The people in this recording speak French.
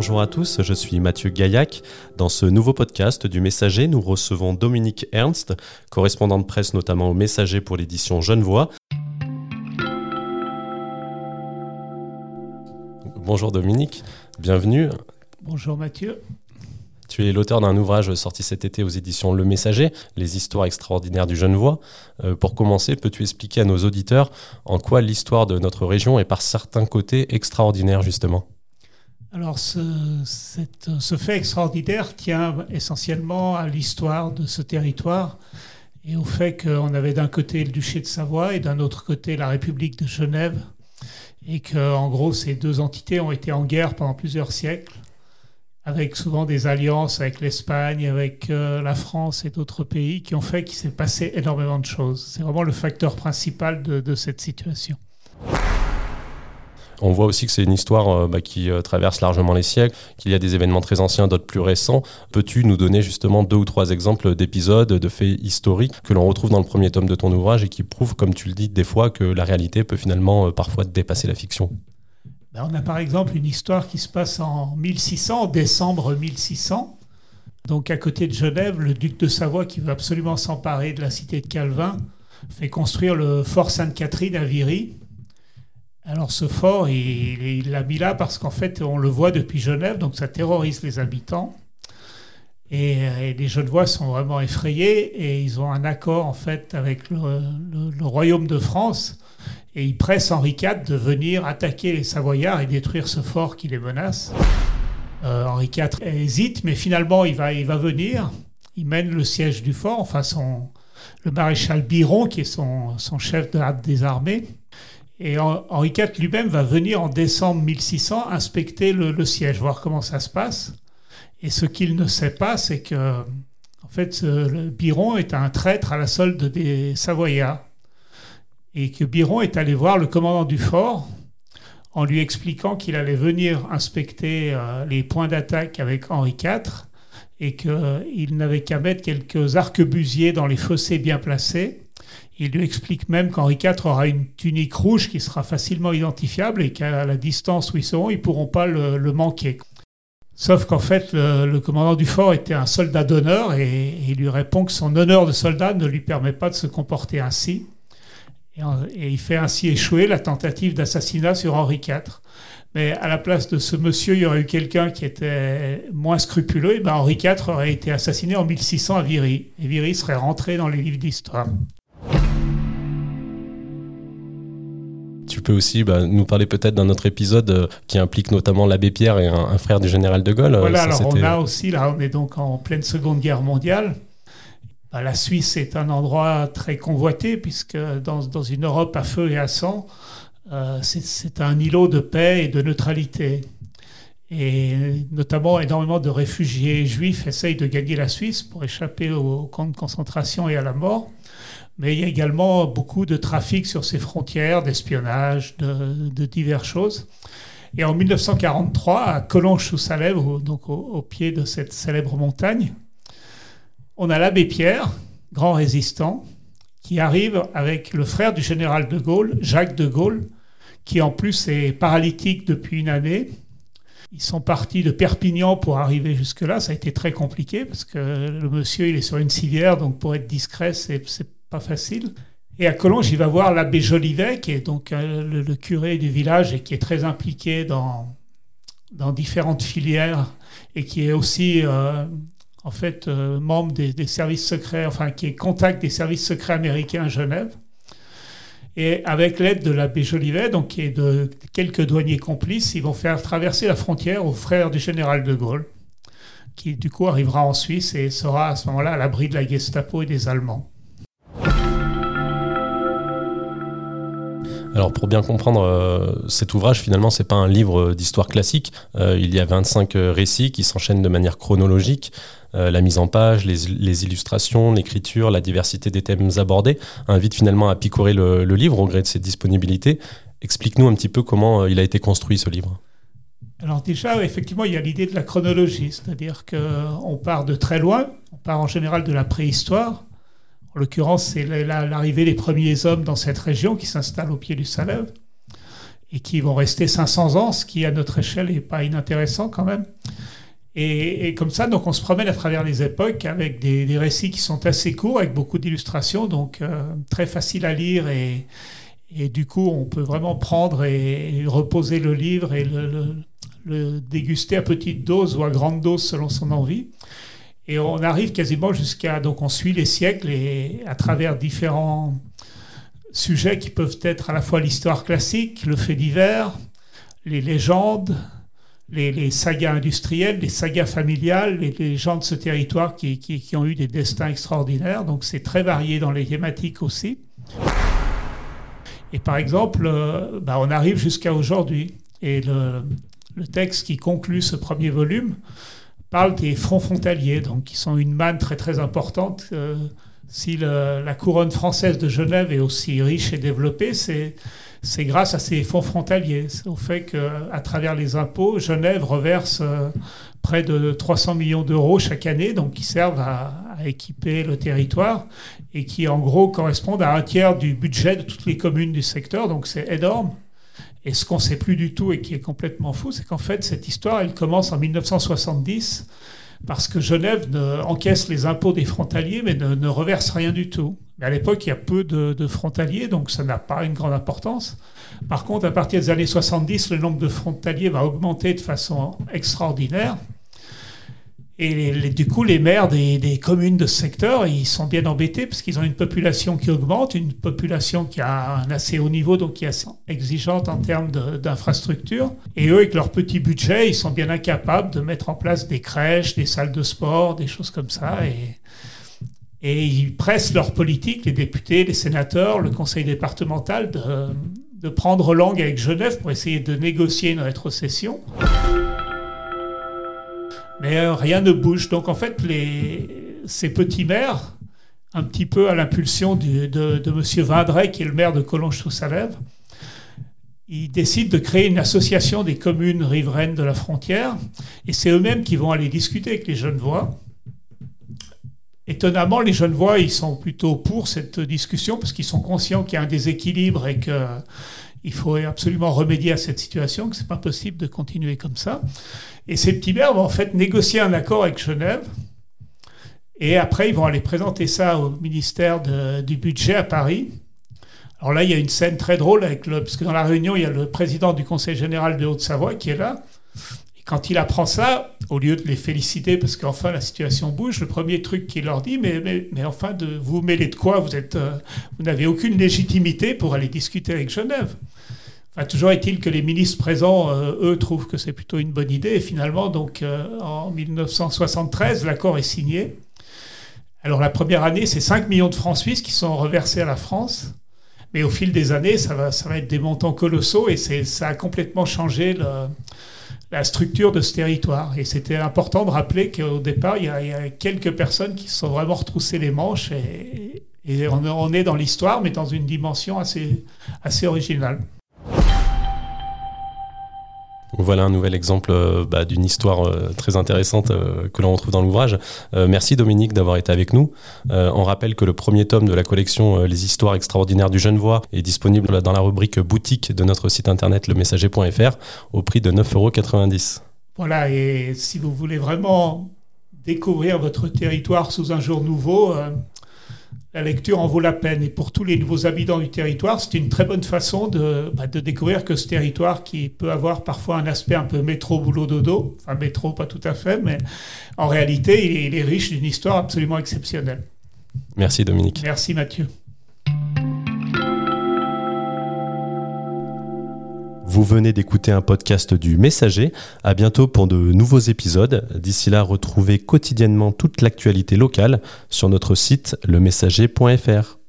Bonjour à tous, je suis Mathieu Gaillac. Dans ce nouveau podcast du Messager, nous recevons Dominique Ernst, correspondant de presse notamment au Messager pour l'édition Genevois. Bonjour Dominique, bienvenue. Bonjour Mathieu. Tu es l'auteur d'un ouvrage sorti cet été aux éditions Le Messager, Les histoires extraordinaires du Genevois. Euh, pour commencer, peux-tu expliquer à nos auditeurs en quoi l'histoire de notre région est par certains côtés extraordinaire justement? Alors ce, fait extraordinaire tient essentiellement à l'histoire de ce territoire et au fait qu'on avait d'un côté le duché de Savoie et d'un autre côté la République de Genève et que en gros ces deux entités ont été en guerre pendant plusieurs siècles avec souvent des alliances avec l'Espagne, avec euh, la France et d'autres pays qui ont fait qu'il s'est passé énormément de choses. C'est vraiment le facteur principal de cette situation. On voit aussi que c'est une histoire euh, bah, qui euh, traverse largement les siècles, qu'il y a des événements très anciens, d'autres plus récents. Peux-tu nous donner justement deux ou trois exemples d'épisodes, de faits historiques que l'on retrouve dans le premier tome de ton ouvrage et qui prouvent, comme tu le dis, des fois que la réalité peut finalement euh, parfois dépasser la fiction? Ben, On a par exemple une histoire qui se passe en 1600, en décembre 1600. Donc à côté de Genève, le duc de Savoie, qui veut absolument s'emparer de la cité de Calvin, fait construire le fort Sainte-Catherine à Viry alors ce fort, il l'a mis là parce qu'en fait, on le voit depuis Genève, donc ça terrorise les habitants. Et, les Genevois sont vraiment effrayés et ils ont un accord en fait avec le, royaume de France et ils pressent Henri IV de venir attaquer les Savoyards et détruire ce fort qui les menace. Euh, Henri IV hésite, mais finalement il va, il va venir. Il mène le siège du fort, enfin son, le maréchal Biron qui est son, son chef de, des armées. Et Henri IV lui-même va venir en décembre 1600 inspecter le, siège, voir comment ça se passe. Et ce qu'il ne sait pas, c'est que, en fait, Biron est un traître à la solde des Savoyards. Et que Biron est allé voir le commandant du fort en lui expliquant qu'il allait venir inspecter euh, les points d'attaque avec Henri IV et qu'il n'avait qu'à mettre quelques arquebusiers dans les fossés bien placés il lui explique même qu'Henri IV aura une tunique rouge qui sera facilement identifiable et qu'à la distance où ils seront, ils ne pourront pas le, manquer. Sauf qu'en fait, le, commandant du fort était un soldat d'honneur et, il lui répond que son honneur de soldat ne lui permet pas de se comporter ainsi. Et, il fait ainsi échouer la tentative d'assassinat sur Henri IV. Mais à la place de ce monsieur, il y aurait eu quelqu'un qui était moins scrupuleux. Et ben Henri IV aurait été assassiné en 1600 à Viry. Et Viry serait rentré dans les livres d'histoire. Tu peux aussi bah, nous parler peut-être d'un autre épisode euh, qui implique notamment l'abbé Pierre et un, frère du général de Gaulle. Voilà, alors on a aussi, là, on est donc en pleine Seconde Guerre mondiale. Bah, la Suisse est un endroit très convoité, puisque dans, dans une Europe à feu et à sang, euh, c'est un îlot de paix et de neutralité. Et notamment, énormément de réfugiés juifs essayent de gagner la Suisse pour échapper aux camps de concentration et à la mort mais il y a également beaucoup de trafic sur ces frontières, d'espionnage, de, diverses choses. Et en 1943, à Collonges-sous-Salève, donc au, pied de cette célèbre montagne, on a l'abbé Pierre, grand résistant, qui arrive avec le frère du général de Gaulle, Jacques de Gaulle, qui en plus est paralytique depuis une année. Ils sont partis de Perpignan pour arriver jusque-là. Ça a été très compliqué parce que le monsieur, il est sur une civière, donc pour être discret, c'est pas facile. Et à Collonges, il va voir l'abbé Jolivet, qui est donc euh, le, curé du village et qui est très impliqué dans, différentes filières et qui est aussi euh, en fait euh, membre des, services secrets, enfin qui est contact des services secrets américains à Genève. Et avec l'aide de l'abbé Jolivet, donc est de quelques douaniers complices, ils vont faire traverser la frontière au frère du général de Gaulle, qui du coup arrivera en Suisse et sera à ce moment-là à l'abri de la Gestapo et des Allemands. Alors pour bien comprendre euh, cet ouvrage, finalement, c'est pas un livre d'histoire classique. Euh, il y a 25 euh, récits qui s'enchaînent de manière chronologique. la mise en page, les, illustrations, l'écriture, la diversité des thèmes abordés invitent finalement à picorer le, livre au gré de ses disponibilités. Explique-nous un petit peu comment il a été construit ce livre. Alors déjà, effectivement, il y a l'idée de la chronologie, c'est-à-dire qu'on part de très loin, on part en général de la préhistoire, en l'occurrence, c'est l'arrivée des premiers hommes dans cette région qui s'installent au pied du Salève. et qui vont rester 500 ans, ce qui à notre échelle n'est pas inintéressant quand même. Et, comme ça, donc on se promène à travers les époques avec des, récits qui sont assez courts, avec beaucoup d'illustrations, donc euh, très facile à lire et, du coup on peut vraiment prendre et, reposer le livre et le, le, déguster à petite dose ou à grande dose selon son envie. Et on arrive quasiment jusqu'à donc on suit les siècles et à travers différents sujets qui peuvent être à la fois l'histoire classique, le fait divers, les légendes, les, sagas industrielles, les sagas familiales, les, gens de ce territoire qui, ont eu des destins extraordinaires. Donc c'est très varié dans les thématiques aussi. Et par exemple, euh, bah, on arrive jusqu'à aujourd'hui. Et le, texte qui conclut ce premier volume parle des fronts frontaliers, donc qui sont une manne très très importante. Euh, si la couronne française de Genève est aussi riche et développée, c'est c'est grâce à ces fonds frontaliers, au fait qu'à travers les impôts, Genève reverse euh, près de 300 millions d'euros chaque année, donc qui servent à, équiper le territoire et qui en gros correspondent à un tiers du budget de toutes les communes du secteur, donc c'est énorme. Et ce qu'on ne sait plus du tout et qui est complètement fou, c'est qu'en fait cette histoire, elle commence en 1970 parce que Genève encaisse les impôts des frontaliers mais ne reverse rien du tout. Mais à l'époque, il y a peu de, frontaliers, donc ça n'a pas une grande importance. Par contre, à partir des années 70, le nombre de frontaliers va augmenter de façon extraordinaire. Et du coup, les maires des, communes de ce secteur, ils sont bien embêtés parce qu'ils ont une population qui augmente, une population qui a un assez haut niveau, donc qui est assez exigeante en termes d'infrastructures. Et eux, avec leur petit budget, ils sont bien incapables de mettre en place des crèches, des salles de sport, des choses comme ça. Et ils pressent leurs politiques, les députés, les sénateurs, le conseil départemental, de, prendre langue avec Genève pour essayer de négocier une rétrocession. Mais euh, rien ne bouge. Donc en fait, ces petits maires, un petit peu à l'impulsion de, M. Vindray, qui est le maire de Collonges-sous-Salève, ils décident de créer une association des communes riveraines de la frontière. Et c'est eux-mêmes qui vont aller discuter avec les Genevois Étonnamment, les jeunes voix, ils sont plutôt pour cette discussion parce qu'ils sont conscients qu'il y a un déséquilibre et qu'il faut absolument remédier à cette situation, que ce n'est pas possible de continuer comme ça. Et ces petits maires vont en fait négocier un accord avec Genève. Et après, ils vont aller présenter ça au ministère du budget à Paris. Alors là, il y a une scène très drôle avec le, parce que dans la réunion, il y a le président du Conseil général de Haute-Savoie qui est là quand il apprend ça, au lieu de les féliciter parce qu'enfin la situation bouge, le premier truc qu'il leur dit, mais, mais, enfin, de, vous mêlez de quoi? Vous euh, vous n'avez aucune légitimité pour aller discuter avec Genève. Enfin, toujours est-il que les ministres présents, euh, eux, trouvent que c'est plutôt une bonne idée. Et finalement, donc, euh, en 1973, l'accord est signé. Alors, la première année, c'est 5 millions de francs suisses qui sont reversés à la France. Mais au fil des années, ça va, ça va être des montants colossaux et ça a complètement changé le, la structure de ce territoire. Et c'était important de rappeler qu'au départ, il y, a, quelques personnes qui se sont vraiment retroussées les manches et, on, est dans l'histoire, mais dans une dimension assez, assez originale. Voilà un nouvel exemple euh, bah, d'une histoire euh, très intéressante euh, que l'on retrouve dans l'ouvrage. merci Dominique d'avoir été avec nous. on rappelle que le premier tome de la collection Les histoires extraordinaires du Genevois est disponible dans la rubrique boutique de notre site internet lemessager.fr au prix de 9,90 euros. Voilà, et si vous voulez vraiment découvrir votre territoire sous un jour nouveau, la lecture en vaut la peine. Et pour tous les nouveaux habitants du territoire, c'est une très bonne façon de, bah, de, découvrir que ce territoire qui peut avoir parfois un aspect un peu métro, boulot, dodo, enfin métro pas tout à fait, mais en réalité, il est riche d'une histoire absolument exceptionnelle. Merci Dominique. Merci Mathieu. Vous venez d'écouter un podcast du Messager. À bientôt pour de nouveaux épisodes. D'ici là, retrouvez quotidiennement toute l'actualité locale sur notre site lemessager.fr.